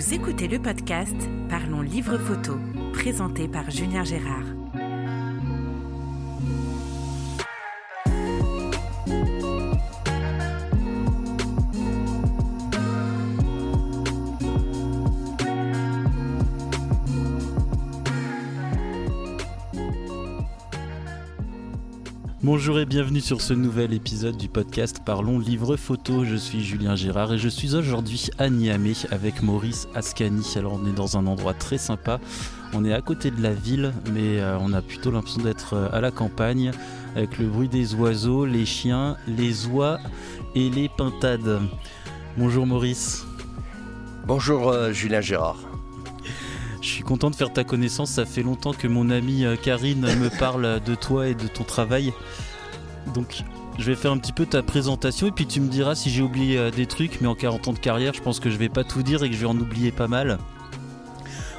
Vous écoutez le podcast Parlons Livre Photo, présenté par Julien Gérard. Bonjour et bienvenue sur ce nouvel épisode du podcast Parlons Livre Photo. Je suis Julien Gérard et je suis aujourd'hui à Niamey avec Maurice Ascani. Alors on est dans un endroit très sympa. On est à côté de la ville, mais euh, on a plutôt l'impression d'être euh, à la campagne avec le bruit des oiseaux, les chiens, les oies et les pintades. Bonjour Maurice. Bonjour euh, Julien Gérard. Je suis content de faire ta connaissance. Ça fait longtemps que mon amie euh, Karine me parle de toi et de ton travail. Donc, je vais faire un petit peu ta présentation et puis tu me diras si j'ai oublié euh, des trucs. Mais en 40 ans de carrière, je pense que je vais pas tout dire et que je vais en oublier pas mal.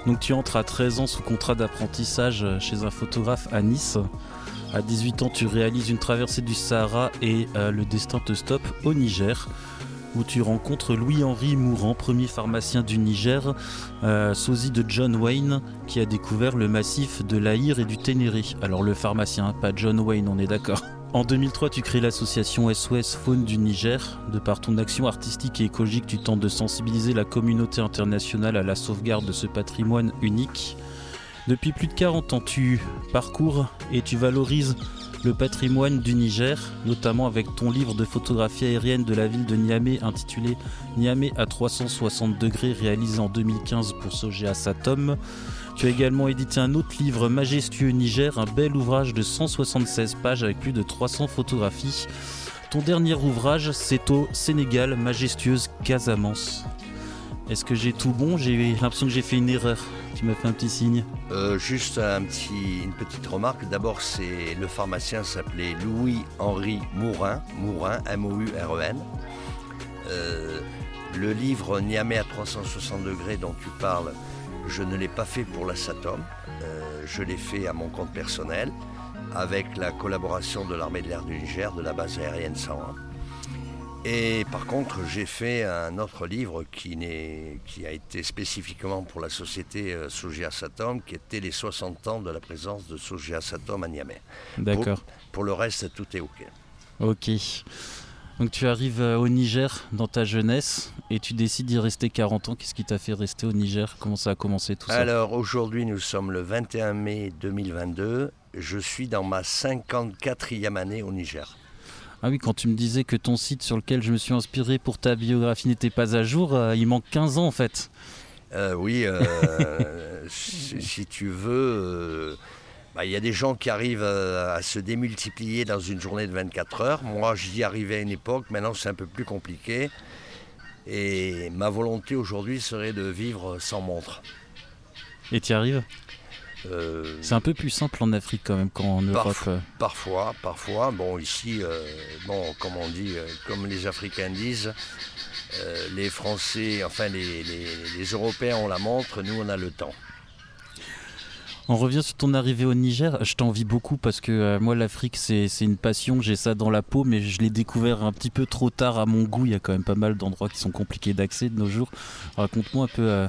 Donc, tu entres à 13 ans sous contrat d'apprentissage euh, chez un photographe à Nice. À 18 ans, tu réalises une traversée du Sahara et le destin te stoppe au Niger où tu rencontres Louis-Henri Mourant, premier pharmacien du Niger, euh, sosie de John Wayne, qui a découvert le massif de l'Aïr et du Ténéré. Alors le pharmacien, pas John Wayne, on est d'accord. En 2003, tu crées l'association SOS Faune du Niger. De par ton action artistique et écologique, tu tentes de sensibiliser la communauté internationale à la sauvegarde de ce patrimoine unique. Depuis plus de 40 ans, tu parcours et tu valorises le patrimoine du Niger, notamment avec ton livre de photographie aérienne de la ville de Niamey intitulé Niamey à 360 degrés réalisé en 2015 pour Sogea Satom. Tu as également édité un autre livre majestueux Niger, un bel ouvrage de 176 pages avec plus de 300 photographies. Ton dernier ouvrage, c'est au Sénégal, majestueuse Casamance. Est-ce que j'ai tout bon? J'ai l'impression que j'ai fait une erreur. Tu m'as fait un petit signe. Euh, juste une petite remarque. D'abord, c'est le pharmacien s'appelait Louis-Henri Mourin, Mourin, M-O-U-R-E-N. Euh, le livre Niamey à 360 degrés dont tu parles, je ne l'ai pas fait pour la Satom. Euh, je l'ai fait à mon compte personnel avec la collaboration de l'armée de l'air du Niger, de la base aérienne 101. Et par contre, j'ai fait un autre livre qui, qui, a été spécifiquement pour la société euh, Sogia Satom, qui était les 60 ans de la présence de Sogia Satom à Niamey. D'accord. Pour, le reste, tout est OK. Ok. Donc tu arrives euh, au Niger dans ta jeunesse et tu décides d'y rester 40 ans. Qu'est-ce qui t'a fait rester au Niger? Comment ça a commencé tout ça? Alors aujourd'hui, nous sommes le 21 mai 2022. Je suis dans ma 54e année au Niger. Ah oui, quand tu me disais que ton site sur lequel je me suis inspiré pour ta biographie n'était pas à jour, euh, il manque 15 ans en fait. Euh, oui, euh, si, tu veux, bah, il y a des gens qui arrivent à, se démultiplier dans une journée de 24 heures. Moi, j'y arrivais à une époque, maintenant c'est un peu plus compliqué. Et ma volonté aujourd'hui serait de vivre sans montre. Et tu y arrives? Euh, c'est un peu plus simple en Afrique quand même qu'en Europe. Euh. Parfois, parfois. Bon, ici, euh, bon, comme on dit, comme les Africains disent, les Français, enfin les, Européens ont la montre, nous on a le temps. On revient sur ton arrivée au Niger. Je t'envie beaucoup parce que moi, l'Afrique, c'est une passion. J'ai ça dans la peau, mais je l'ai découvert un petit peu trop tard à mon goût. Il y a quand même pas mal d'endroits qui sont compliqués d'accès de nos jours. Raconte-moi un peu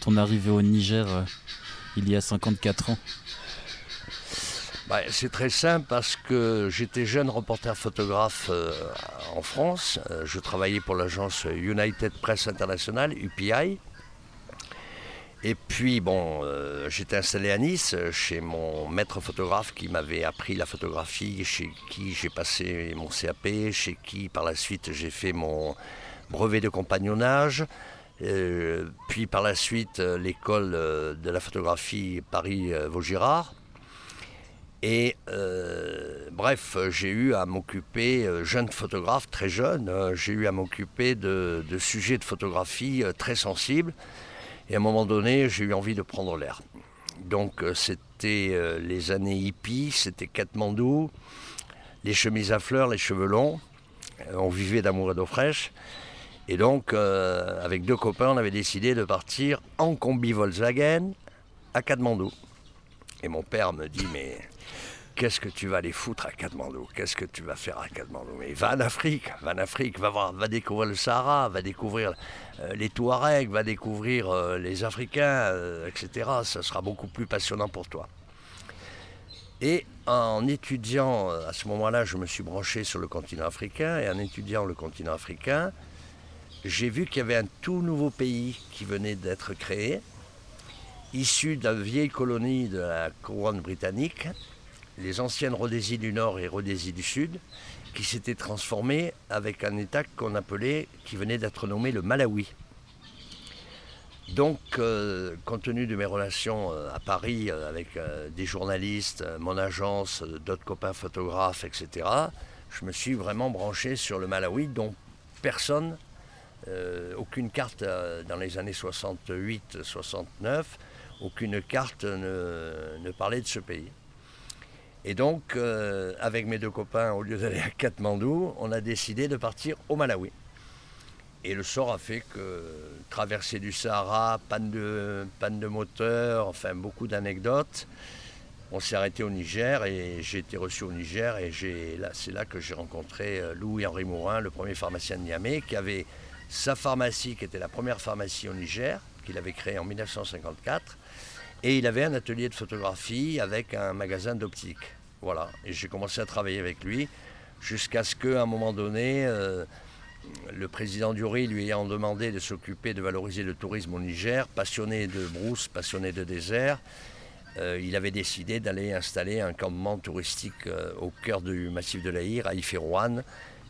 ton arrivée au Niger il y a 54 ans bah, C'est très simple parce que j'étais jeune reporter photographe euh, en France. Euh, je travaillais pour l'agence United Press International, UPI. Et puis, bon, euh, j'étais installé à Nice chez mon maître photographe qui m'avait appris la photographie, chez qui j'ai passé mon CAP, chez qui par la suite j'ai fait mon brevet de compagnonnage. Euh, puis par la suite, euh, l'école euh, de la photographie Paris-Vaugirard. Et bref, j'ai eu à m'occuper, jeune photographe, très jeune, j'ai eu à m'occuper de, sujets de photographie très sensibles. Et à un moment donné, j'ai eu envie de prendre l'air. Donc c'était les années hippies, c'était Katmandou, les chemises à fleurs, les cheveux longs. On vivait d'amour et d'eau fraîche. Et donc, euh, avec deux copains, on avait décidé de partir en combi Volkswagen à Katmandou. Et mon père me dit, mais Qu'est-ce que tu vas aller foutre à Katmandou? Qu'est-ce que tu vas faire à Katmandou? Mais va en Afrique, va en Afrique, va, voir, va découvrir le Sahara, va découvrir euh, les Touaregs, va découvrir euh, les Africains, etc. Ça sera beaucoup plus passionnant pour toi. Et en étudiant, à ce moment-là, je me suis branché sur le continent africain, et en étudiant le continent africain, j'ai vu qu'il y avait un tout nouveau pays qui venait d'être créé, issu la vieille colonie de la couronne britannique, les anciennes Rhodésie du Nord et Rhodésie du Sud, qui s'étaient transformées avec un État qu'on appelait, qui venait d'être nommé le Malawi. Donc, euh, compte tenu de mes relations euh, à Paris euh, avec des journalistes, mon agence, d'autres copains photographes, etc., je me suis vraiment branché sur le Malawi, dont personne, aucune carte dans les années 68-69, aucune carte ne parlait de ce pays. Et donc, euh, avec mes deux copains, au lieu d'aller à Katmandou, on a décidé de partir au Malawi. Et le sort a fait que traversée du Sahara, panne de, panne de moteur, enfin beaucoup d'anecdotes. On s'est arrêté au Niger et j'ai été reçu au Niger et c'est là que j'ai rencontré euh, Louis-Henri Mourin, le premier pharmacien de Niamey, qui avait sa pharmacie, qui était la première pharmacie au Niger, qu'il avait créée en 1954. Et il avait un atelier de photographie avec un magasin d'optique. Voilà. Et j'ai commencé à travailler avec lui jusqu'à ce qu'à un moment donné, euh, le président Dury lui ayant demandé de s'occuper de valoriser le tourisme au Niger, passionné de brousse, passionné de désert, euh, il avait décidé d'aller installer un campement touristique euh, au cœur du massif de l'Aïr, à Ifirouane,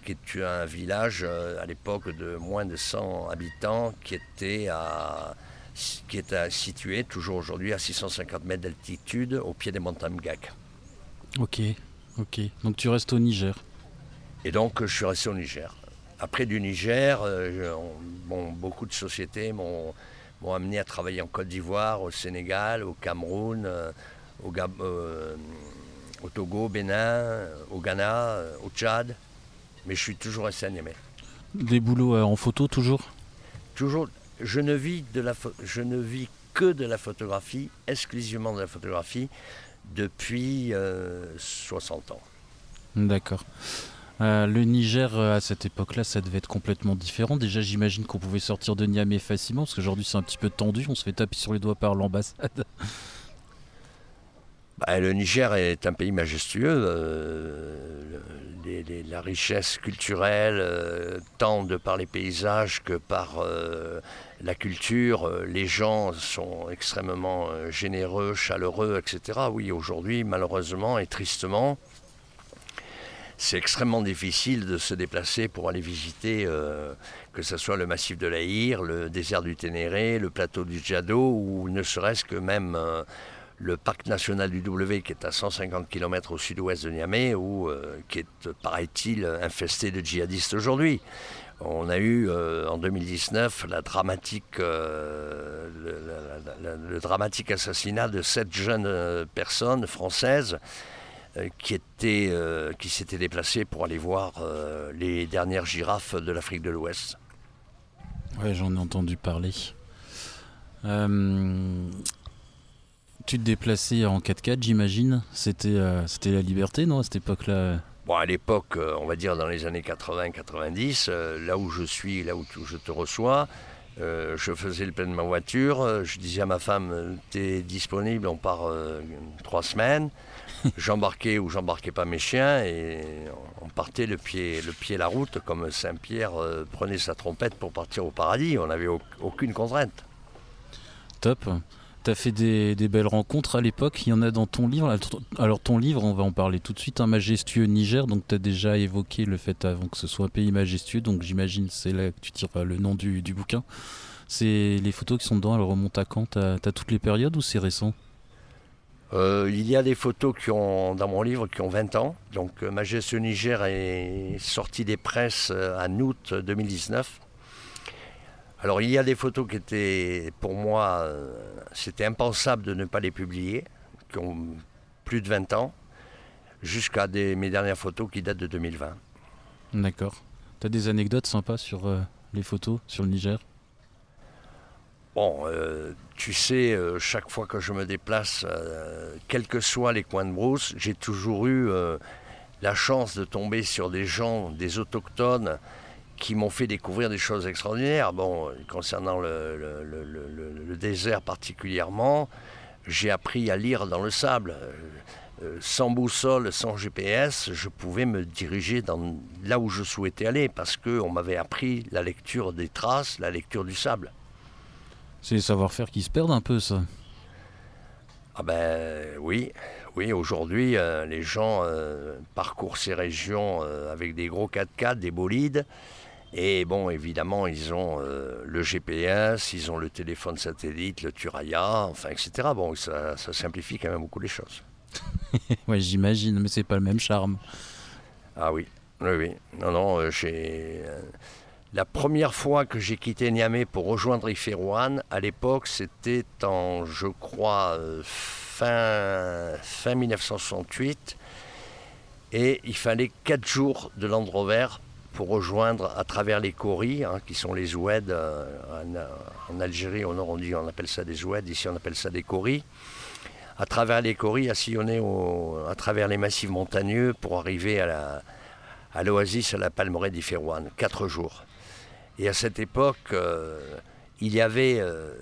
qui est un village à l'époque de moins de 100 habitants qui était à qui est situé toujours aujourd'hui à 650 mètres d'altitude au pied des montagnes Gak. Ok, ok. Donc tu restes au Niger Et donc je suis resté au Niger. Après du Niger, euh, beaucoup de sociétés m'ont amené à travailler en Côte d'Ivoire, au Sénégal, au Cameroun, euh, au, euh, au, Togo, au Bénin, au Ghana, au Tchad. Mais je suis toujours resté à Niamey. Des boulots en photo toujours? Toujours je ne vis, de la je ne vis que de la photographie, exclusivement de la photographie, depuis 60 euh, ans. D'accord. Euh, le Niger, euh, à cette époque-là, ça devait être complètement différent. Déjà, j'imagine qu'on pouvait sortir de Niamey facilement, parce qu'aujourd'hui, c'est un petit peu tendu. On se fait taper sur les doigts par l'ambassade. Bah, le Niger est un pays majestueux la richesse culturelle, euh, tant de par les paysages que par euh, la culture. Euh, les gens sont extrêmement généreux, chaleureux, etc. Oui, aujourd'hui, malheureusement et tristement, c'est extrêmement difficile de se déplacer pour aller visiter, que ce soit le massif de l'Aïr, le désert du Ténéré, le plateau du Djado, ou ne serait-ce que même le parc national du W qui est à 150 km au sud-ouest de Niamey, ou euh, qui est, paraît-il, infesté de djihadistes aujourd'hui. On a eu euh, en 2019 la dramatique, euh, le, dramatique assassinat de sept jeunes personnes françaises qui, étaient, qui s'étaient déplacées pour aller voir les dernières girafes de l'Afrique de l'Ouest. Ouais, j'en ai entendu parler. Tu te déplaçais en 4x4, j'imagine. C'était euh, c'était la liberté, non, à cette époque-là? Bon, à l'époque, euh, on va dire dans les années 80-90, euh, là où je suis, là où je te reçois, je faisais le plein de ma voiture. je disais à ma femme, t'es disponible, on part trois semaines. j'embarquais ou j'embarquais pas mes chiens et on partait le pied, le pied la route comme Saint-Pierre prenait sa trompette pour partir au paradis. On n'avait aucune contrainte. Top. Tu as fait des, belles rencontres à l'époque, il y en a dans ton livre. Alors ton livre, on va en parler tout de suite, un majestueux Niger, donc tu as déjà évoqué le fait avant que ce soit un pays majestueux, donc j'imagine c'est là que tu tires le nom du, bouquin. C'est les photos qui sont dedans, elles remontent à quand? Tu as, toutes les périodes ou c'est récent? Euh, il y a des photos qui ont, dans mon livre qui ont 20 ans. Donc euh, Majestueux Niger est sorti des presses euh, en août 2019. Alors il y a des photos qui étaient, pour moi, euh, c'était impensable de ne pas les publier, qui ont plus de 20 ans, jusqu'à mes dernières photos qui datent de 2020. D'accord. Tu as des anecdotes sympas sur euh, les photos, sur le Niger? Bon, tu sais, chaque fois que je me déplace, quels que soient les coins de brousse, j'ai toujours eu la chance de tomber sur des gens, des autochtones, qui m'ont fait découvrir des choses extraordinaires. Bon, concernant le, désert particulièrement, j'ai appris à lire dans le sable. Euh, euh, sans boussole, sans GPS, je pouvais me diriger dans, là où je souhaitais aller parce qu'on m'avait appris la lecture des traces, la lecture du sable. C'est les savoir-faire qui se perdent un peu, ça. Ah ben oui, oui, aujourd'hui, euh, les gens parcourent ces régions avec des gros 4x4, des bolides, et bon, évidemment, ils ont euh, le GPS, ils ont le téléphone satellite, le Turaya, enfin, etc. Bon, ça, simplifie quand même beaucoup les choses. ouais, j'imagine, mais c'est pas le même charme. Ah oui, oui, oui. Non, non, euh, j'ai. Euh, la première fois que j'ai quitté Niamey pour rejoindre Iférouane, à l'époque, c'était en, je crois, fin, fin 1968. Et il fallait 4 jours de Land Rover pour rejoindre à travers les Coris, hein, qui sont les oueds. Euh, en, Algérie, au nord, on, dit, on appelle ça des oueds, ici on appelle ça des Coris. À travers les Coris, à sillonner à travers les massifs montagneux pour arriver à l'oasis, à, la palmeraie d'Iférouane, quatre jours. Et à cette époque, euh, il y avait, euh,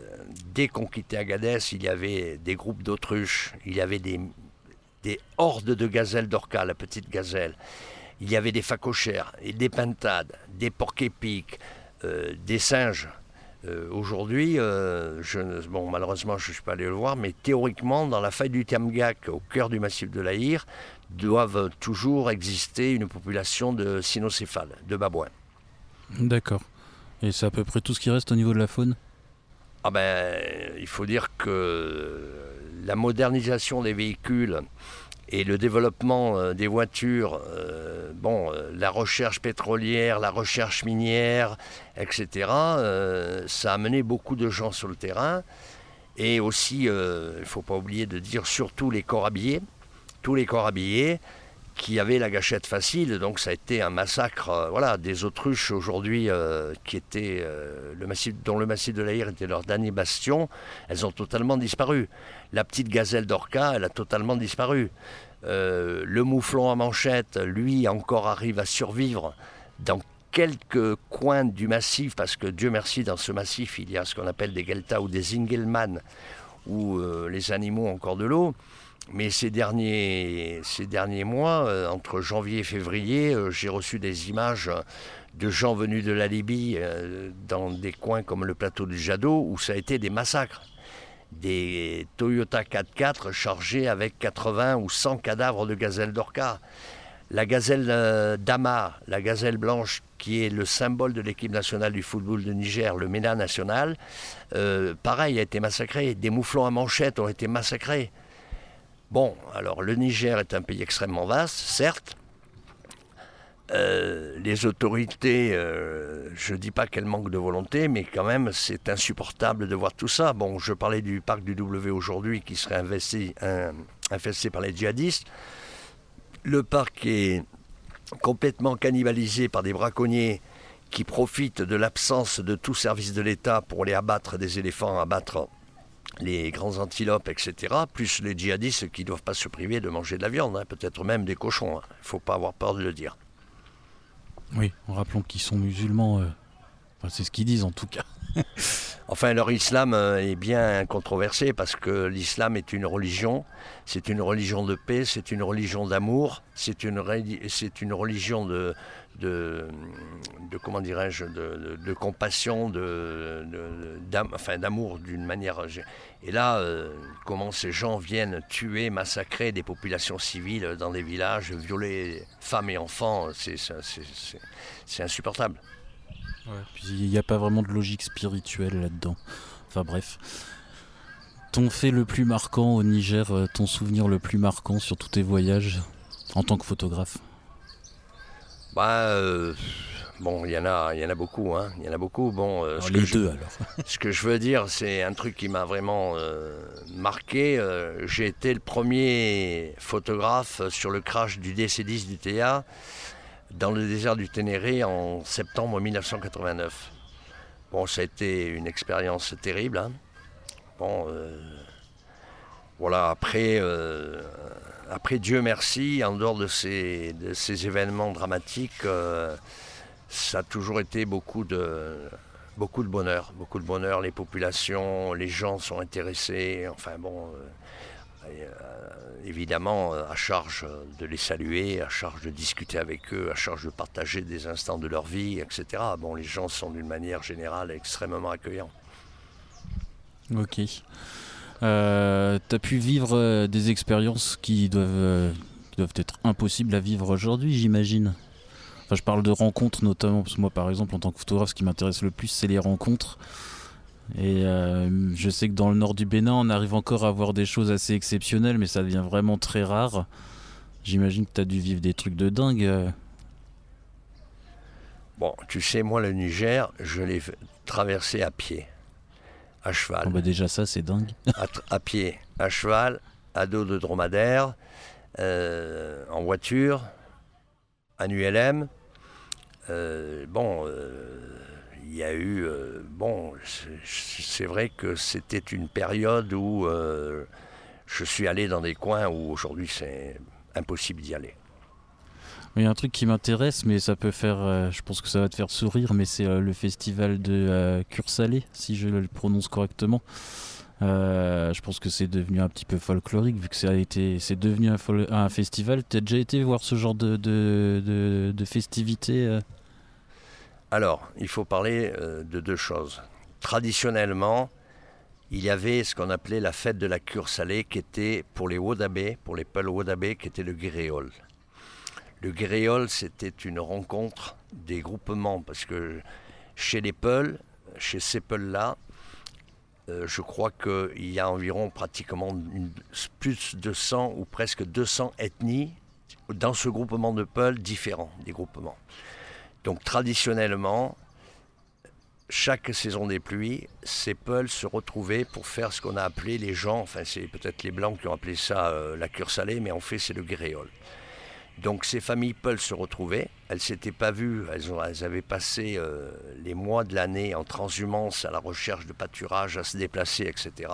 dès qu'on quittait Agadez, il y avait des groupes d'autruches, il y avait des, des hordes de gazelles d'orca, la petite gazelle il y avait des facochères, et des pintades, des porcs-épics, euh, des singes. Euh, aujourd'hui, euh, bon, malheureusement, je ne suis pas allé le voir, mais théoriquement, dans la faille du Tiamgak, au cœur du massif de l'Aïr, doivent toujours exister une population de cynocéphales, de babouins. D'accord. Et c'est à peu près tout ce qui reste au niveau de la faune? Ah ben, il faut dire que la modernisation des véhicules et le développement euh, des voitures, euh, bon, euh, la recherche pétrolière, la recherche minière, etc., ça a amené beaucoup de gens sur le terrain. Et aussi, il ne faut pas oublier de dire surtout les corps tous les corps habillés qui avaient la gâchette facile, donc ça a été un massacre, voilà, des autruches aujourd'hui qui étaient le massif, dont le massif de l'Aïr était leur dernier bastion, elles ont totalement disparu. La petite gazelle d'Orca, elle a totalement disparu. Euh, le mouflon à manchette, lui, encore arrive à survivre dans quelques coins du massif, parce que Dieu merci, dans ce massif, il y a ce qu'on appelle des Gelta ou des Ingelman, où euh, les animaux ont encore de l'eau. Mais ces derniers, mois, euh, entre janvier et février, j'ai reçu des images de gens venus de la Libye dans des coins comme le plateau du Jadot, où ça a été des massacres des Toyota 4x4 chargés avec 80 ou 100 cadavres de gazelles d'orca. La gazelle euh, d'Ama, la gazelle blanche qui est le symbole de l'équipe nationale du football de Niger, le MENA national, euh, pareil, a été massacré. Des mouflons à manchette ont été massacrés. Bon, alors le Niger est un pays extrêmement vaste, certes, euh, les autorités, euh, je ne dis pas qu'elles manquent de volonté, mais quand même, c'est insupportable de voir tout ça. Bon, je parlais du parc du W aujourd'hui qui serait infesté par les djihadistes. Le parc est complètement cannibalisé par des braconniers qui profitent de l'absence de tout service de l'État pour les abattre des éléphants, abattre les grands antilopes, etc., plus les djihadistes qui ne doivent pas se priver de manger de la viande, hein, peut-être même des cochons. Hein. Il ne faut pas avoir peur de le dire. Oui, en rappelant qu'ils sont musulmans. Euh, c'est ce qu'ils disent en tout cas. enfin, leur islam euh, est bien controversé parce que l'islam est une religion, c'est une religion de paix, c'est une religion d'amour, c'est une, religion de, comment dirais-je, de, compassion, de, enfin, d'amour d'une manière. Et là, euh, comment ces gens viennent tuer, massacrer des populations civiles dans des villages, violer femmes et enfants, c'est insupportable. Puis il n'y a pas vraiment de logique spirituelle là-dedans. Enfin bref. Ton fait le plus marquant au Niger, euh, ton souvenir le plus marquant sur tous tes voyages en tant que photographe bah, euh, bon, il y en a, il y en a beaucoup, hein. Il y en a beaucoup. Bon, euh, ce les que deux alors. ce que je veux dire, c'est un truc qui m'a vraiment euh, marqué. J'ai été le premier photographe sur le crash du DC-10 du TA dans le désert du Ténéré en septembre 1989. Bon, ça a été une expérience terrible. Hein. Bon, voilà, après, après, Dieu merci, en dehors de ces, de ces événements dramatiques, ça a toujours été beaucoup de, beaucoup de bonheur, beaucoup de bonheur. Les populations, les gens sont intéressés. Enfin bon, euh, euh, évidemment, à charge de les saluer, à charge de discuter avec eux, à charge de partager des instants de leur vie, etc. Bon, les gens sont d'une manière générale extrêmement accueillants. Ok. Euh, tu as pu vivre des expériences qui doivent, qui doivent être impossibles à vivre aujourd'hui, j'imagine je parle de rencontres notamment, parce que moi, par exemple, en tant que photographe, ce qui m'intéresse le plus, c'est les rencontres. Et euh, je sais que dans le nord du Bénin, on arrive encore à voir des choses assez exceptionnelles, mais ça devient vraiment très rare. J'imagine que tu as dû vivre des trucs de dingue. Euh. Bon, tu sais, moi, le Niger, je l'ai traversé à pied, à cheval. bah déjà, ça, c'est dingue. à, pied, à cheval, à dos de dromadaire, euh, en voiture, en ULM. Euh, bon, euh, il y a eu. Euh, bon, c'est vrai que c'était une période où je suis allé dans des coins où aujourd'hui c'est impossible d'y aller. Il y a un truc qui m'intéresse, mais ça peut faire. je pense que ça va te faire sourire, mais c'est le festival de Cure-Salé, si je le prononce correctement. je pense que c'est devenu un petit peu folklorique vu que ça a été, c'est devenu un, festival. Tu as déjà été voir ce genre de, de, de festivités alors, il faut parler euh, de deux choses. Traditionnellement, il y avait ce qu'on appelait la fête de la cure salée, qui était pour les Wodabé, pour les Peuls Wodabé, qui était le gréol. Le gréol, c'était une rencontre des groupements, parce que chez les Peuls, chez ces Peuls-là, euh, je crois qu'il y a environ pratiquement plus de 100 ou presque 200 ethnies dans ce groupement de Peuls différents, des groupements. Donc traditionnellement, chaque saison des pluies, ces peuls se retrouvaient pour faire ce qu'on a appelé les gens, enfin c'est peut-être les blancs qui ont appelé ça euh, la cure salée, mais en fait c'est le gréole. Donc ces familles peuls se retrouvaient, elles s'étaient pas vues, elles, avaient passé euh, les mois de l'année en transhumance à la recherche de pâturage, à se déplacer, etc.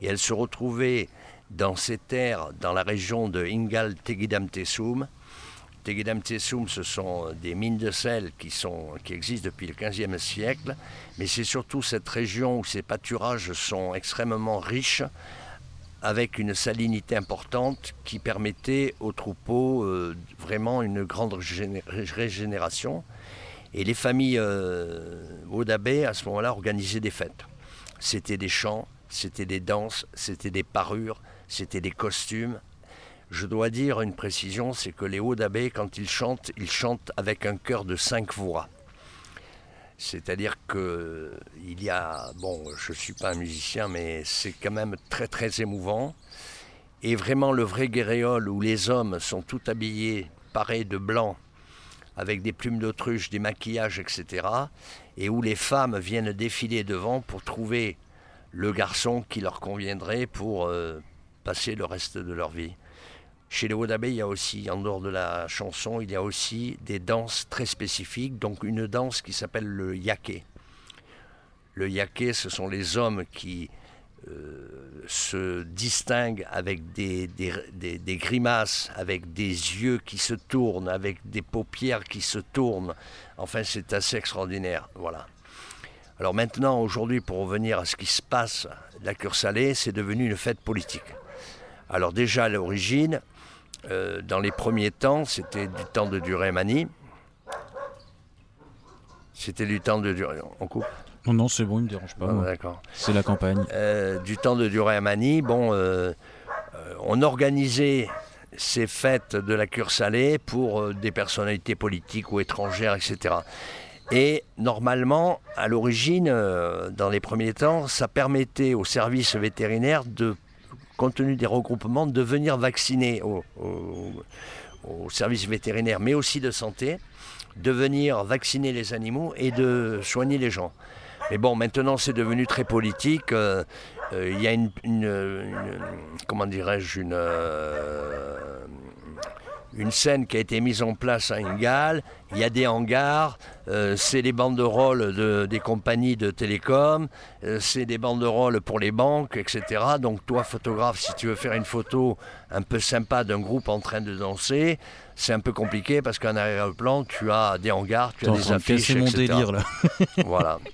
Et elles se retrouvaient dans ces terres, dans la région de Ingal Tegidam Tessoum, Tegedam ce sont des mines de sel qui, sont, qui existent depuis le XVe siècle, mais c'est surtout cette région où ces pâturages sont extrêmement riches, avec une salinité importante qui permettait aux troupeaux euh, vraiment une grande régénération. Et les familles euh, à ce moment-là, organisaient des fêtes. C'était des chants, c'était des danses, c'était des parures, c'était des costumes, je dois dire une précision, c'est que les hauts d'abbé, quand ils chantent, ils chantent avec un chœur de cinq voix. C'est-à-dire qu'il y a, bon, je ne suis pas un musicien, mais c'est quand même très très émouvant. Et vraiment le vrai guéréole où les hommes sont tout habillés, parés de blanc, avec des plumes d'autruche, des maquillages, etc. Et où les femmes viennent défiler devant pour trouver le garçon qui leur conviendrait pour euh, passer le reste de leur vie. Chez les Wadabé, il y a aussi, en dehors de la chanson, il y a aussi des danses très spécifiques, donc une danse qui s'appelle le yaké. Le yaké, ce sont les hommes qui euh, se distinguent avec des, des, grimaces, avec des yeux qui se tournent, avec des paupières qui se tournent. Enfin, c'est assez extraordinaire. Voilà. Alors maintenant, aujourd'hui, pour revenir à ce qui se passe, la cure salée, c'est devenu une fête politique. Alors déjà à l'origine, euh, dans les premiers temps, c'était du temps de Durémanie. C'était du temps de Durée. On coupe? Non, non, c'est bon, il ne me dérange pas. Ah, d'accord. C'est la campagne. Euh, du temps de Durémanie, bon, euh, on organisait ces fêtes de la cure salée pour des personnalités politiques ou étrangères, etc. Et normalement, à l'origine, dans les premiers temps, ça permettait aux services vétérinaires de compte tenu des regroupements, de venir vacciner au, service vétérinaire, mais aussi de santé, de venir vacciner les animaux et de soigner les gens. Mais bon, maintenant c'est devenu très politique. Euh, euh, il y a une, comment dirais-je, une, euh, une scène qui a été mise en place à Ingal, il y a des hangars, euh, c'est les banderoles de, des compagnies de télécom, euh, c'est des banderoles pour les banques, etc. Donc toi, photographe, si tu veux faire une photo un peu sympa d'un groupe en train de danser, c'est un peu compliqué parce qu'en arrière-plan, tu as des hangars, tu as des affiches, mon délire là. voilà.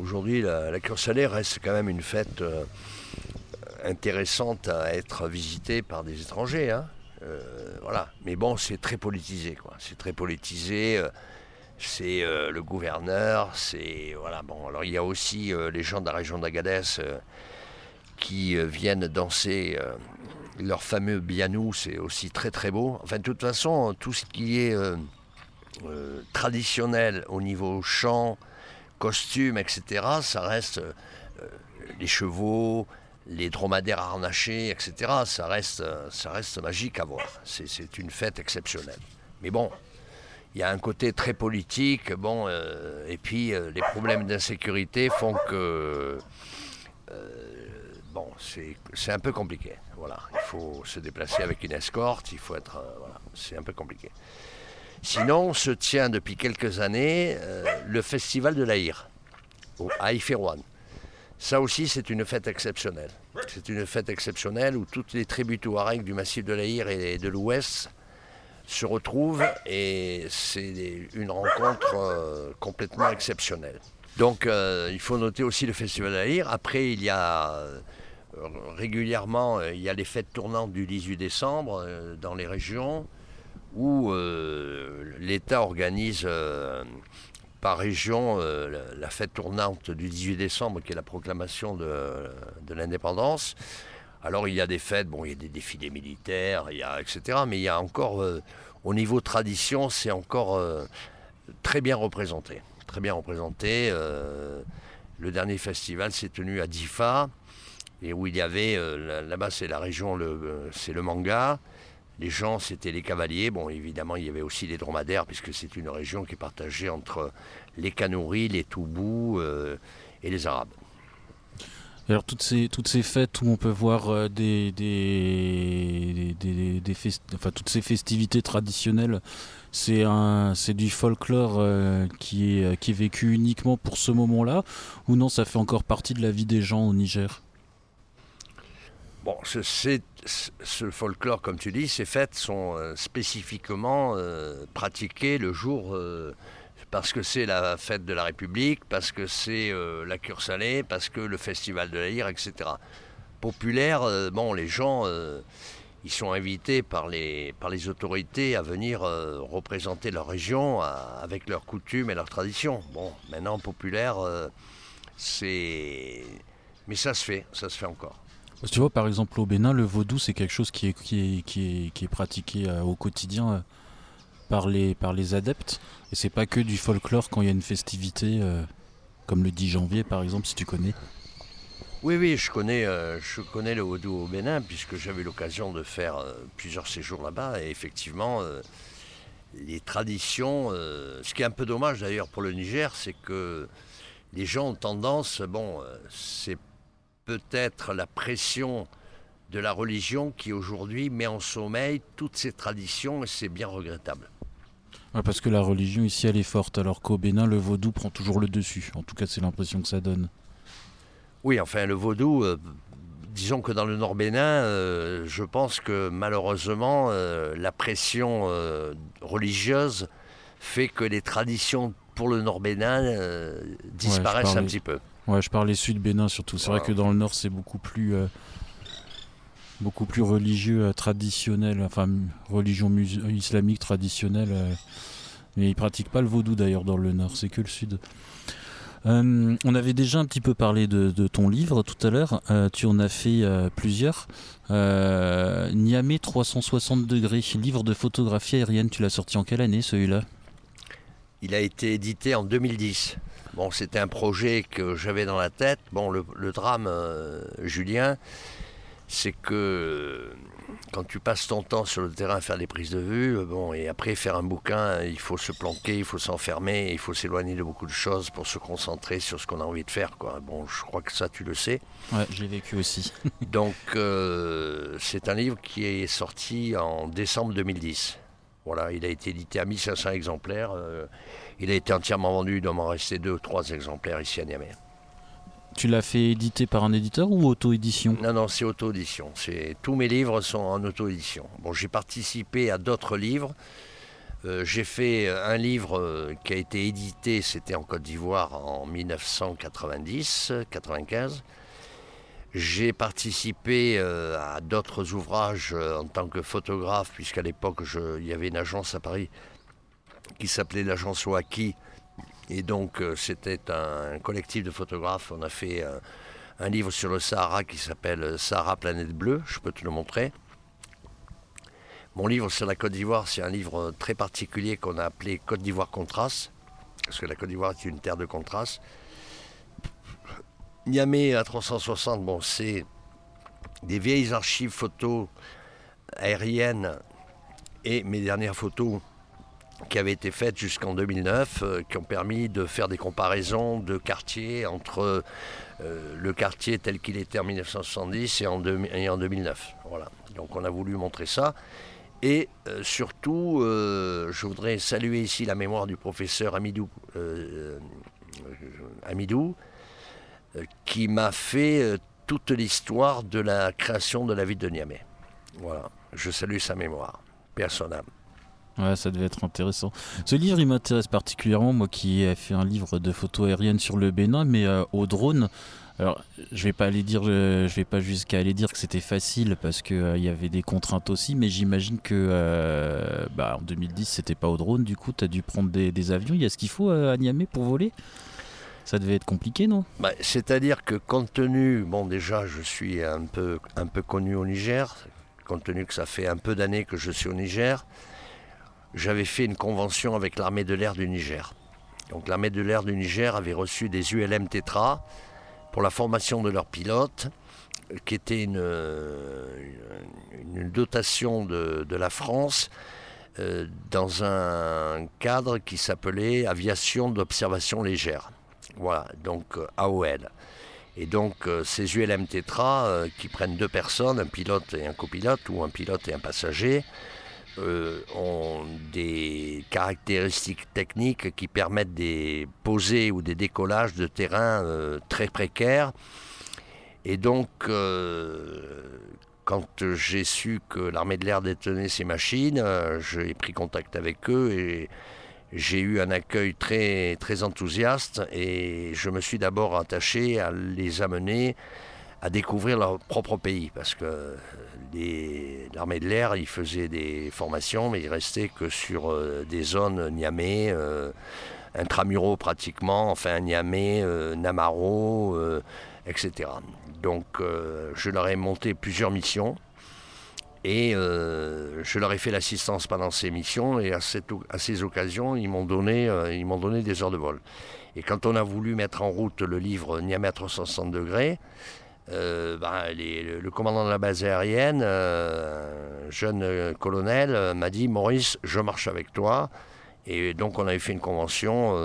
Aujourd'hui, la, la cure salée reste quand même une fête euh, intéressante à être visitée par des étrangers. Hein. Euh, voilà. Mais bon, c'est très politisé, quoi. C'est très politisé. Euh, c'est euh, le gouverneur, c'est voilà. Bon, alors il y a aussi les gens de la région d'Agadez qui viennent danser leur fameux bianou, c'est aussi très très beau. Enfin, de toute façon, tout ce qui est traditionnel au niveau chant, costume, etc., ça reste les chevaux, les dromadaires harnachés, etc. Ça reste, ça reste magique à voir. C'est une fête exceptionnelle. Mais bon, il y a un côté très politique, bon, euh, et puis euh, les problèmes d'insécurité font que euh, bon, c'est un peu compliqué. Voilà, il faut se déplacer avec une escorte, il faut être, voilà, c'est un peu compliqué. Sinon, se tient depuis quelques années le festival de l'Aïr, à Iferouane. Ça aussi, c'est une fête exceptionnelle. C'est une fête exceptionnelle où toutes les tribus touaregs du massif de l'Aïr et de l'Ouest se retrouvent et c'est une rencontre euh, complètement exceptionnelle. Donc euh, il faut noter aussi le festival d'Aïr. Après, il y a euh, régulièrement il y a les fêtes tournantes du 18 décembre dans les régions où l'État organise par région euh, la, fête tournante du 18 décembre, qui est la proclamation de, l'indépendance. Alors il y a des fêtes, bon, il y a des défilés militaires, il y a, etc. Mais il y a encore, euh, au niveau tradition, c'est encore euh, très bien représenté. Très bien représenté. le dernier festival s'est tenu à Difa, et où il y avait, là-bas c'est la région, c'est le manga. Les gens, c'était les cavaliers. Bon, évidemment, il y avait aussi les dromadaires, puisque c'est une région qui est partagée entre les Kanouris, les Toubous euh, et les Arabes. Alors toutes ces, toutes ces fêtes où on peut voir euh, des, des, des, enfin, toutes ces festivités traditionnelles, c'est du folklore euh, qui, est, qui est vécu uniquement pour ce moment-là ou non ça fait encore partie de la vie des gens au Niger? Bon, ce, folklore, comme tu dis, ces fêtes sont euh, spécifiquement euh, pratiquées le jour euh, parce que c'est la fête de la République, parce que c'est la cure salée, parce que le festival de l'Aïr, etc. Populaire, bon, les gens, ils sont invités par les, par les autorités à venir représenter leur région avec leurs coutumes et leurs traditions. Bon, maintenant, populaire, c'est... Mais ça se fait, ça se fait encore. Tu vois, par exemple, au Bénin, le vaudou, c'est quelque chose qui est, qui est, qui est, pratiqué euh, au quotidien euh, par, les, par les adeptes. Et c'est pas que du folklore quand il y a une festivité, euh, comme le 10 janvier, par exemple, si tu connais. Oui, oui, je connais, je connais le vaudou au Bénin, puisque j'avais l'occasion de faire plusieurs séjours là-bas. Et effectivement, les traditions, ce qui est un peu dommage d'ailleurs pour le Niger, c'est que les gens ont tendance, bon, c'est peut-être la pression de la religion qui aujourd'hui met en sommeil toutes ces traditions et c'est bien regrettable. parce que la religion ici elle est forte, alors qu'au Bénin le vaudou prend toujours le dessus. En tout cas, c'est l'impression que ça donne. Oui, enfin le vaudou, euh, disons que dans le Nord Bénin, euh, je pense que malheureusement euh, la pression religieuse fait que les traditions pour le Nord Bénin disparaissent un petit peu. Ouais, je parlais sud Bénin surtout. C'est vrai que dans le nord, c'est beaucoup plus euh, beaucoup plus religieux, euh, traditionnel, enfin religion islamique traditionnelle. Euh, mais ils pratiquent pas le vaudou d'ailleurs dans le nord, c'est que le sud. on avait déjà un petit peu parlé de, ton livre tout à l'heure. tu en as fait plusieurs. Niamey 360 degrés, livre de photographie aérienne. Tu l'as sorti en quelle année celui-là? Il a été édité en 2010. Bon, c'était un projet que j'avais dans la tête. Bon, le, drame, euh, Julien, c'est que euh, quand tu passes ton temps sur le terrain à faire des prises de vue, euh, bon, et après faire un bouquin, il faut se planquer, il faut s'enfermer, il faut s'éloigner de beaucoup de choses pour se concentrer sur ce qu'on a envie de faire. Quoi. Bon, je crois que ça, tu le sais. Ouais, j'ai vécu aussi. Donc, c'est un livre qui est sorti en décembre 2010. Voilà, il a été édité à 1500 exemplaires. il a été entièrement vendu, il doit m'en rester deux ou trois exemplaires ici à Niamey. Tu l'as fait éditer par un éditeur ou auto-édition? Non, non, c'est auto-édition. Tous mes livres sont en auto-édition. Bon, j'ai participé à d'autres livres. Euh, j'ai fait un livre euh, qui a été édité, c'était en Côte d'Ivoire en 1990-95. J'ai participé euh, à d'autres ouvrages en tant que photographe, puisqu'à l'époque, il y avait une agence à Paris qui s'appelait l'agence Oaki. Et donc, c'était un, collectif de photographes. On a fait un livre sur le Sahara qui s'appelle Sahara Planète Bleue. Je peux te le montrer. Mon livre sur la Côte d'Ivoire, c'est un livre très particulier qu'on a appelé Côte d'Ivoire Contraste, parce que la Côte d'Ivoire est une terre de contraste. Niamey à 360, bon, c'est des vieilles archives photos aériennes et mes dernières photos qui avaient été faites jusqu'en 2009, euh, qui ont permis de faire des comparaisons de quartiers entre euh, le quartier tel qu'il était en 1970 et en, et en 2009. Voilà. Donc on a voulu montrer ça. Et euh, surtout, je voudrais saluer ici la mémoire du professeur Amidou, Amidou qui m'a fait toute l'histoire de la création de la ville de Niamey. Voilà, je salue sa mémoire, personnelle. Ouais, ça devait être intéressant. Ce livre, il m'intéresse particulièrement, moi qui ai fait un livre de photos aériennes sur le Bénin, mais au drone. Alors, je vais pas aller dire, je vais pas jusqu'à aller dire que c'était facile parce qu'il euh, y avait des contraintes aussi, mais j'imagine que euh, bah, en 2010 c'était pas au drone, du coup tu as dû prendre des, avions. Il y a ce qu'il faut euh, à Niamey pour voler? Ça devait être compliqué, non? Bah, C'est-à-dire que compte tenu, bon déjà je suis un peu, un peu connu au Niger, compte tenu que ça fait un peu d'années que je suis au Niger, j'avais fait une convention avec l'armée de l'air du Niger. Donc l'armée de l'air du Niger avait reçu des ULM Tetra, pour la formation de leurs pilotes, qui était une, une dotation de, la France euh, dans un cadre qui s'appelait Aviation d'observation légère. Voilà, donc euh, AOL. Et donc euh, ces ULM Tetra qui prennent deux personnes, un pilote et un copilote, ou un pilote et un passager, ont des caractéristiques techniques qui permettent des posées ou des décollages de terrain euh, très précaires. Et donc, euh, quand j'ai su que l'armée de l'air détenait ces machines, euh, j'ai pris contact avec eux et j'ai eu un accueil très, très enthousiaste et je me suis d'abord attaché à les amener à découvrir leur propre pays parce que l'armée de l'air, ils faisaient des formations, mais ils restaient que sur euh, des zones Niamey, euh, intramuraux pratiquement, enfin Niamey, euh, Namaro, etc. Donc je leur ai monté plusieurs missions et je leur ai fait l'assistance pendant ces missions et à, ces occasions, ils m'ont donné, m'ont donné des heures de vol. Et quand on a voulu mettre en route le livre Niamey à 360 degrés, euh, bah, le, commandant de la base aérienne, euh, jeune colonel, euh, m'a dit Maurice, je marche avec toi. Et donc on avait fait une convention,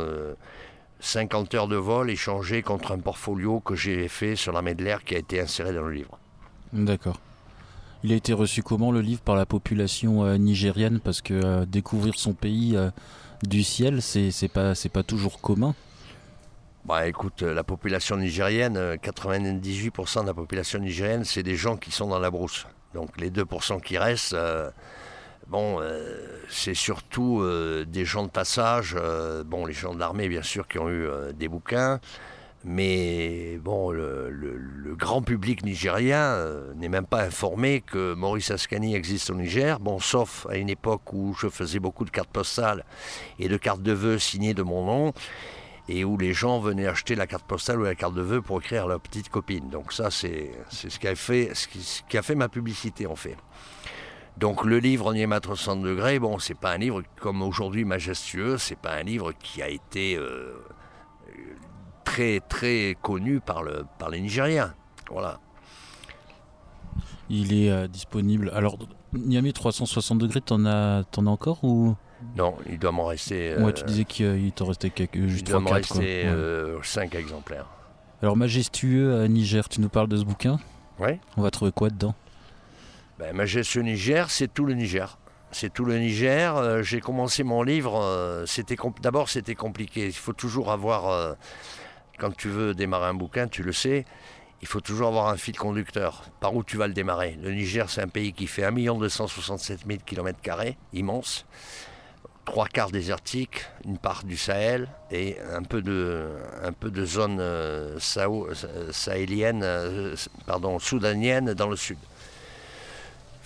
50 heures de vol échangées contre un portfolio que j'ai fait sur l'armée de l'air qui a été inséré dans le livre. D'accord. Il a été reçu comment le livre par la population nigérienne Parce que découvrir son pays du ciel, c'est pas, pas toujours commun. Bah écoute, euh, la population nigérienne, 98% euh, de la population nigérienne, c'est des gens qui sont dans la brousse. Donc les 2% qui restent, euh, bon, c'est surtout des gens de passage, bon, les gens de l'armée bien sûr qui ont eu des bouquins, mais bon, le, grand public nigérien n'est même pas informé que Maurice Ascani existe au Niger, bon, sauf à une époque où je faisais beaucoup de cartes postales et de cartes de vœux signées de mon nom et où les gens venaient acheter la carte postale ou la carte de vœux pour écrire leur petite copine. Donc ça, c'est ce qui a fait, ma publicité en fait. Donc le livre est à 360 degrés, bon, c'est pas un livre comme aujourd'hui majestueux, c'est pas un livre qui a été euh, très très connu par, le, par les Nigériens. Voilà. Il est euh, disponible. Alors, Niamey 360 degrés, t'en as, en as encore ou? Non, il doit m'en rester. Moi, tu euh, disais qu'il t'en restait quelques, juste Il doit m'en rester 5 euh, exemplaires. Alors, Majestueux à Niger, tu nous parles de ce bouquin? Oui. On va trouver quoi dedans? Ben, Majestueux Niger, c'est tout le Niger. c'est tout le Niger. Euh, j'ai commencé mon livre, euh, c'était d'abord c'était compliqué. Il faut toujours avoir, euh, quand tu veux démarrer un bouquin, tu le sais, il faut toujours avoir un fil conducteur. Par où tu vas le démarrer? Le Niger, c'est un pays qui fait 1 267 000 km, immense. Trois quarts désertiques, une part du Sahel et un peu de, un peu de zone sahélienne, pardon, soudanienne dans le sud.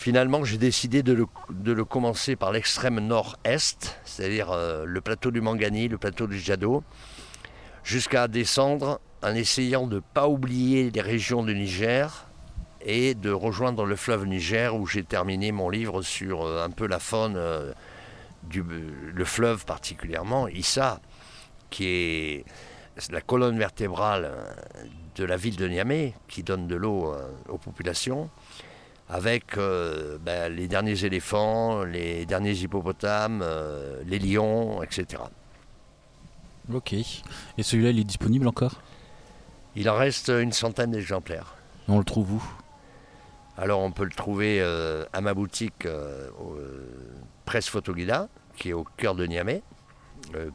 Finalement, j'ai décidé de le, commencer par l'extrême nord-est, c'est-à-dire euh, le plateau du Mangani, le plateau du Jado, jusqu'à descendre en essayant de ne pas oublier les régions du Niger et de rejoindre le fleuve Niger où j'ai terminé mon livre sur euh, un peu la faune euh, du le fleuve particulièrement, Issa, qui est la colonne vertébrale de la ville de Niamey, qui donne de l'eau aux populations avec euh, ben, les derniers éléphants, les derniers hippopotames, euh, les lions, etc. Ok. Et celui-là, il est disponible encore? Il en reste une centaine d'exemplaires. On le trouve où? Alors, on peut le trouver euh, à ma boutique Presse Photoguida, qui est au cœur de Niamey,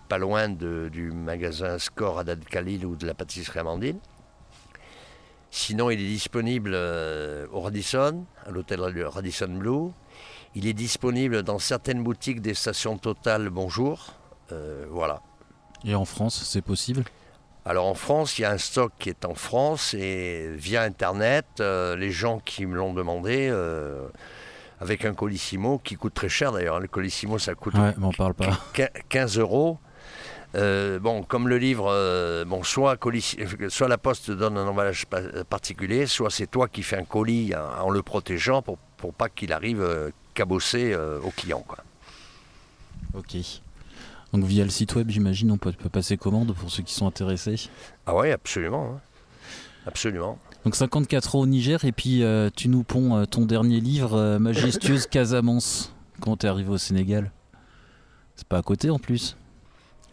pas loin du magasin Score Adad Khalil ou de la pâtisserie Amandine. Sinon, il est disponible euh, au Radisson, à l'hôtel Radisson Blue. Il est disponible dans certaines boutiques des stations Total Bonjour. Euh, voilà. Et en France, c'est possible alors en France, il y a un stock qui est en France et via Internet, euh, les gens qui me l'ont demandé, avec un Colissimo qui coûte très cher d'ailleurs. Le Colissimo, ça coûte parle pas. 15 euros. Euh, bon, comme le livre, euh, bon, soit, soit la poste donne un emballage particulier, soit c'est toi qui fais un colis en, le protégeant pour, pour pas qu'il arrive euh, cabossé au client. Quoi. Ok. Donc via le site web, j'imagine, on peut, passer commande pour ceux qui sont intéressés. Ah ouais, absolument. Hein. Absolument. Donc 54 euros au Niger, et puis tu nous ponds ton dernier livre, Majestueuse Casamance. Quand t'es arrivé au Sénégal? C'est pas à côté en plus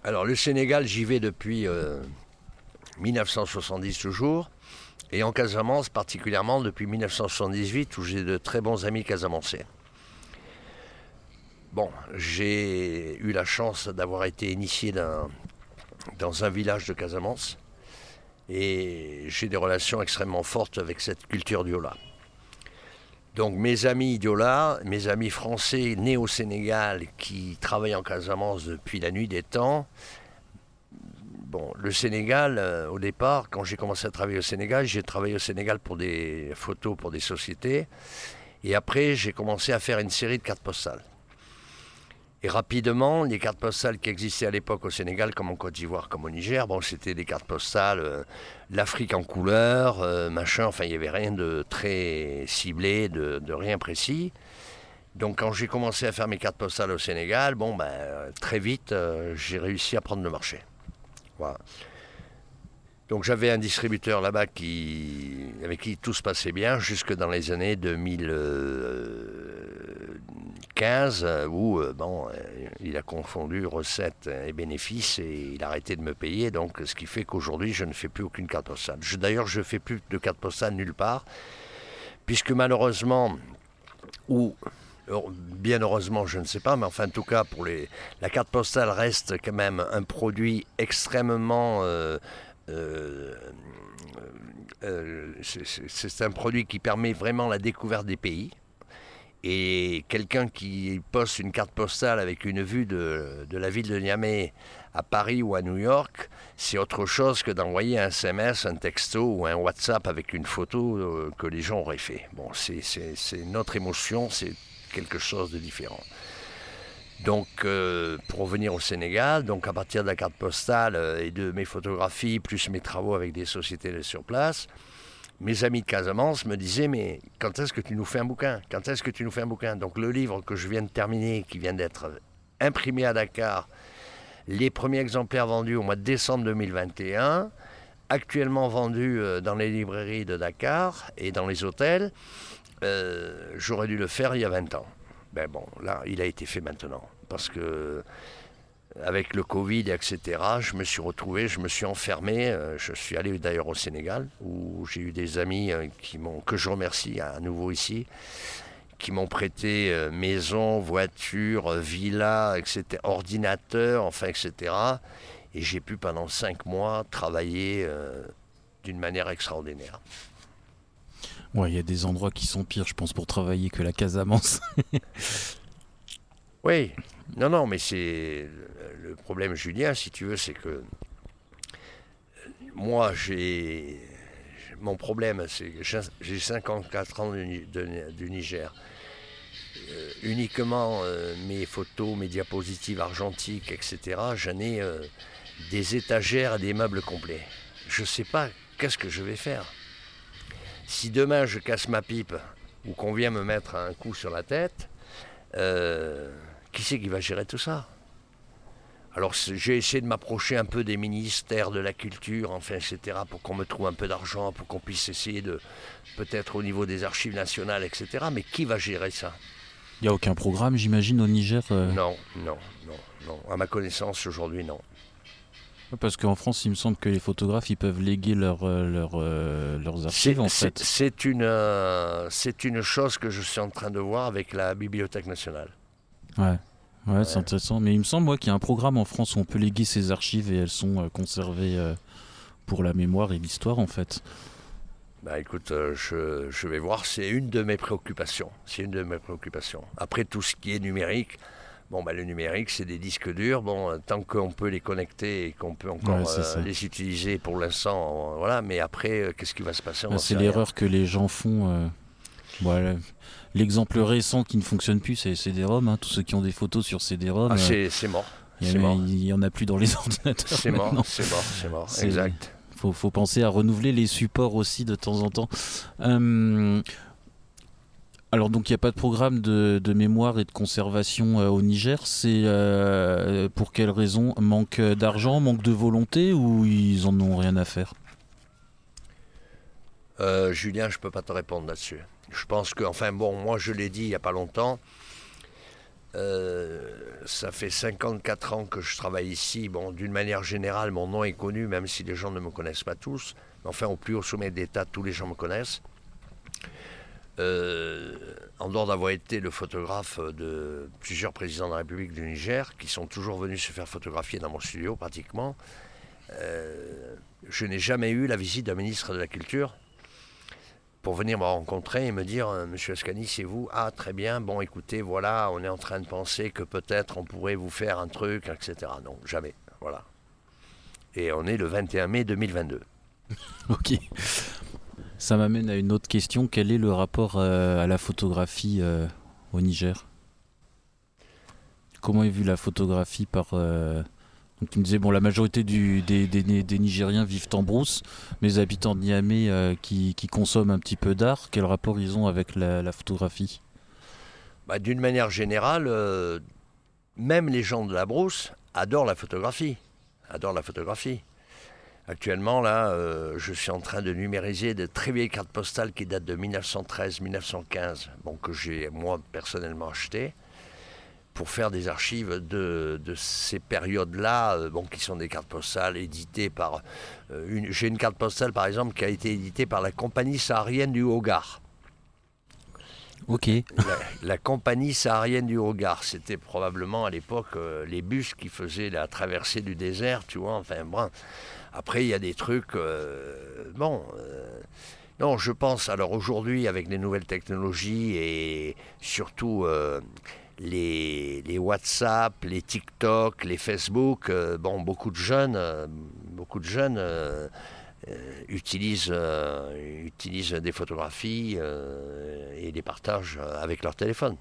alors le Sénégal, j'y vais depuis 1970 euh, toujours. Et en Casamance, particulièrement depuis 1978, où j'ai de très bons amis casamançais. Bon, j'ai eu la chance d'avoir été initié dans un village de Casamance. Et j'ai des relations extrêmement fortes avec cette culture du Hola. Donc mes amis Diola, mes amis français nés au Sénégal qui travaillent en Casamance depuis la nuit des temps. Bon, le Sénégal, euh, au départ, quand j'ai commencé à travailler au Sénégal, j'ai travaillé au Sénégal pour des photos pour des sociétés. Et après, j'ai commencé à faire une série de cartes postales. Et rapidement, les cartes postales qui existaient à l'époque au Sénégal, comme en Côte d'Ivoire, comme au Niger, bon, c'était des cartes postales, euh, l'Afrique en couleur, euh, machin, enfin, il n'y avait rien de très ciblé, de, rien précis. Donc, quand j'ai commencé à faire mes cartes postales au Sénégal, bon, ben, très vite, euh, j'ai réussi à prendre le marché. Voilà. Donc j'avais un distributeur là-bas avec qui tout se passait bien jusque dans les années 2015 où euh, bon, euh, il a confondu recettes et bénéfices et il a arrêté de me payer. Donc ce qui fait qu'aujourd'hui je ne fais plus aucune carte postale. D'ailleurs je ne fais plus de carte postale nulle part puisque malheureusement ou bien heureusement, je ne sais pas, mais enfin, en tout cas, pour les, la carte postale reste quand même un produit extrêmement euh, euh, euh, c'est un produit qui permet vraiment la découverte des pays. Et quelqu'un qui poste une carte postale avec une vue de, la ville de Niamey à Paris ou à New York, c'est autre chose que d'envoyer un SMS, un texto ou un WhatsApp avec une photo euh, que les gens auraient fait. Bon, c'est notre émotion, c'est quelque chose de différent. Donc, euh, pour revenir au Sénégal, donc à partir de la carte postale euh, et de mes photographies, plus mes travaux avec des sociétés sur place, mes amis de Casamance me disaient Mais quand est-ce que tu nous fais un bouquin? Quand est-ce que tu nous fais un bouquin? Donc, le livre que je viens de terminer, qui vient d'être imprimé à Dakar, les premiers exemplaires vendus au mois de décembre 2021, actuellement vendus euh, dans les librairies de Dakar et dans les hôtels, j'aurais dû le faire il y a 20 ans. Ben bon, là, il a été fait maintenant. Parce que avec le Covid, etc., je me suis retrouvé, je me suis enfermé. Euh, je suis allé d'ailleurs au Sénégal, où j'ai eu des amis euh, qui m'ont, que je remercie à nouveau ici, qui m'ont prêté euh, maison, voiture, villa, etc., ordinateur, enfin, etc. Et j'ai pu pendant cinq mois travailler d'une manière extraordinaire. Ouais, il y a des endroits qui sont pires, je pense, pour travailler que la Casamance. oui, non, non, mais c'est le problème, Julien, si tu veux, c'est que moi, j'ai mon problème, c'est que j'ai 54 ans du, Niger. Euh, uniquement euh, mes photos, mes diapositives argentiques, etc., j'en ai euh, des étagères et des meubles complets. Je ne sais pas qu'est-ce que je vais faire. Si demain je casse ma pipe ou qu'on vient me mettre un coup sur la tête, qui c'est qui va gérer tout ça? Alors j'ai essayé de m'approcher un peu des ministères de la culture, enfin, etc., pour qu'on me trouve un peu d'argent, pour qu'on puisse essayer de, peut-être au niveau des archives nationales, etc. Mais qui va gérer ça? Il n'y a aucun programme, j'imagine, au Niger euh Non, non, non, non. À ma connaissance, aujourd'hui, non. Parce qu'en France, il me semble que les photographes, ils peuvent léguer leur, euh, euh, leurs archives, en fait. C'est une, c'est une chose que je suis en train de voir avec la Bibliothèque nationale. Ouais. Ouais, c'est intéressant. Mais il me semble moi qu'il y a un programme en France où on peut léguer ses archives et elles sont euh, conservées euh, pour la mémoire et l'histoire en fait. Bah écoute, euh, je, je, vais voir, c'est une de mes préoccupations. C'est une de mes préoccupations. Après tout ce qui est numérique, bon bah le numérique c'est des disques durs. Bon, tant qu'on peut les connecter et qu'on peut encore les utiliser pour l'instant, voilà. Mais après, qu'est-ce qui va se passer? Bah, C'est l'erreur que les gens font. Voilà. L'exemple récent qui ne fonctionne plus, c'est CD-ROM. Hein. Tous ceux qui ont des photos sur CD-ROM. Ah, c'est mort. Il n'y en a plus dans les ordinateurs. C'est mort, c'est mort, c'est mort, exact. Faut, faut penser à renouveler les supports aussi de temps en temps. Euh, alors donc il n'y a pas de programme de, mémoire et de conservation euh, au Niger. C'est euh, pour quelle raison? Manque d'argent, manque de volonté ou ils en ont rien à faire? Julien, je peux pas te répondre là-dessus. Je pense que, enfin bon, moi je l'ai dit il n'y a pas longtemps, euh, ça fait 54 ans que je travaille ici. Bon, d'une manière générale, mon nom est connu, même si les gens ne me connaissent pas tous. Enfin, au plus haut sommet d'État, tous les gens me connaissent. Euh, en dehors d'avoir été le photographe de plusieurs présidents de la République du Niger, qui sont toujours venus se faire photographier dans mon studio pratiquement, euh, je n'ai jamais eu la visite d'un ministre de la Culture pour venir me rencontrer et me dire euh, Monsieur Ascani, c'est vous Ah, très bien, bon, écoutez, voilà, on est en train de penser que peut-être on pourrait vous faire un truc, etc. Non, jamais. Voilà. Et on est le 21 mai 2022. ok. Ça m'amène à une autre question. Quel est le rapport euh, à la photographie euh, au Niger? Comment est vue la photographie par, donc tu me disais, bon, la majorité des, Nigériens vivent en brousse, mais les habitants de Niamey euh, qui, consomment un petit peu d'art, quel rapport ils ont avec la, photographie? Bah, D'une manière générale, euh, même les gens de la brousse adorent la photographie. Adorent la photographie. Actuellement, là, euh, je suis en train de numériser de très vieilles cartes postales qui datent de 1913-1915, bon, que j'ai moi personnellement achetées pour faire des archives de, ces périodes-là, euh, bon, qui sont des cartes postales éditées par... Euh, une, J'ai une carte postale, par exemple, qui a été éditée par la compagnie saharienne du Hogar. Ok. La, compagnie saharienne du Hogar, c'était probablement à l'époque les bus qui faisaient la traversée du désert, tu vois, enfin, bon. Après, il y a des trucs... bon... non, je pense, alors aujourd'hui, avec les nouvelles technologies et surtout les, les, WhatsApp, les TikTok, les Facebook, euh, bon, beaucoup de jeunes, euh, beaucoup de jeunes euh, utilisent, utilisent des photographies et les partagent avec leur téléphone.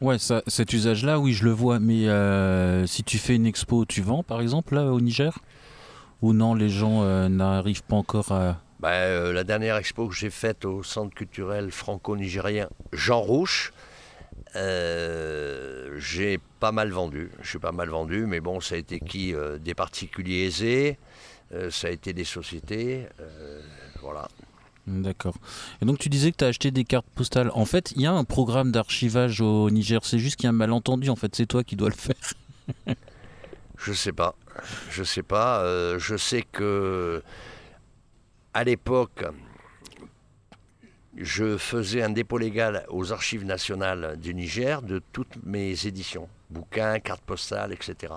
Ouais, ça, cet usage-là, oui, je le vois. Mais si tu fais une expo, tu vends, par exemple, là, au Niger? Ou non, les gens n'arrivent pas encore à... Bah, la dernière expo que j'ai faite au Centre culturel franco-nigérien Jean Rouche, euh, j'ai pas mal vendu. Je suis pas mal vendu, mais bon, ça a été qui euh, Des particuliers aisés, euh, ça a été des sociétés, voilà. D'accord. Et donc tu disais que tu as acheté des cartes postales. En fait, il y a un programme d'archivage au Niger. C'est juste qu'il y a un malentendu. En fait, c'est toi qui dois le faire. je sais pas. Je sais pas. je sais que à l'époque, je faisais un dépôt légal aux archives nationales du Niger de toutes mes éditions, bouquins, cartes postales, etc.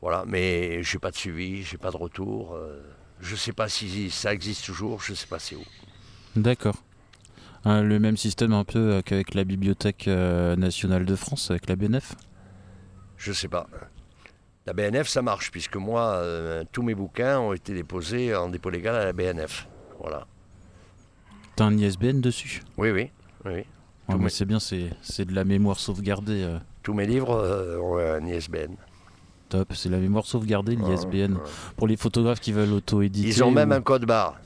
Voilà, mais j'ai pas de suivi, j'ai pas de retour. euh, je sais pas si ça existe toujours, je sais pas c'est où. D'accord. Hein, le même système un peu euh, qu'avec la Bibliothèque euh, nationale de France, avec la BNF Je sais pas. La BNF, ça marche, puisque moi, euh, tous mes bouquins ont été déposés en dépôt légal à la BNF. Voilà. T'as un ISBN dessus? Oui, oui, oui. Ouais, mes- C'est bien, c'est de la mémoire sauvegardée. euh, Tous mes livres euh, ont un ISBN. top, c'est la mémoire sauvegardée, l'ISBN. Ouais. Pour les photographes qui veulent auto-éditer. Ils ont même ou- un code barre.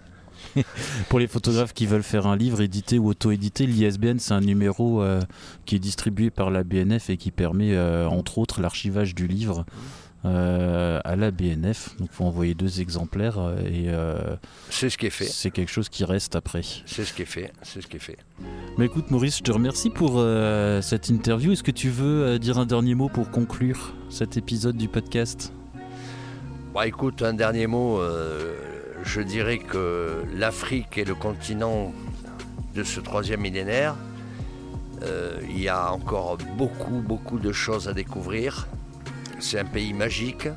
Pour les photographes qui veulent faire un livre édité ou auto-édité, l'ISBN c'est un numéro euh, qui est distribué par la BNF et qui permet euh, entre autres l'archivage du livre euh, à la BNF. Donc il faut envoyer deux exemplaires euh, et euh, C'est ce qui est fait. c'est quelque chose qui reste après. C'est ce qui est fait. C'est ce qui est fait. Mais écoute Maurice, je te remercie pour euh, cette interview. Est-ce que tu veux dire un dernier mot pour conclure cet épisode du podcast? Bon, écoute, un dernier mot. je dirais que l'Afrique est le continent de ce troisième millénaire. Il y a encore beaucoup, beaucoup de choses à découvrir. C'est un pays magique.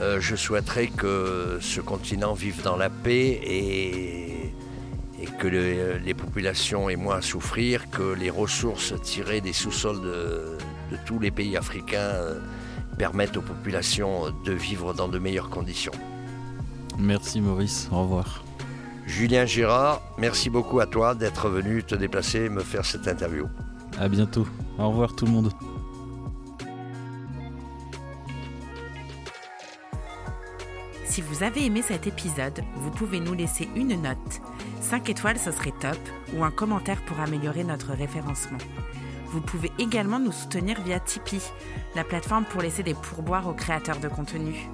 Euh, je souhaiterais que ce continent vive dans la paix et, et que le- les populations aient moins à souffrir, que les ressources tirées des sous-sols de, de tous les pays africains euh, permettent aux populations de vivre dans de meilleures conditions. Merci Maurice, au revoir. Julien Girard, merci beaucoup à toi d'être venu te déplacer, me faire cette interview. À bientôt. Au revoir tout le monde. Si vous avez aimé cet épisode, vous pouvez nous laisser une note. 5 étoiles, ce serait top, ou un commentaire pour améliorer notre référencement. Vous pouvez également nous soutenir via Tipeee, la plateforme pour laisser des pourboires aux créateurs de contenu.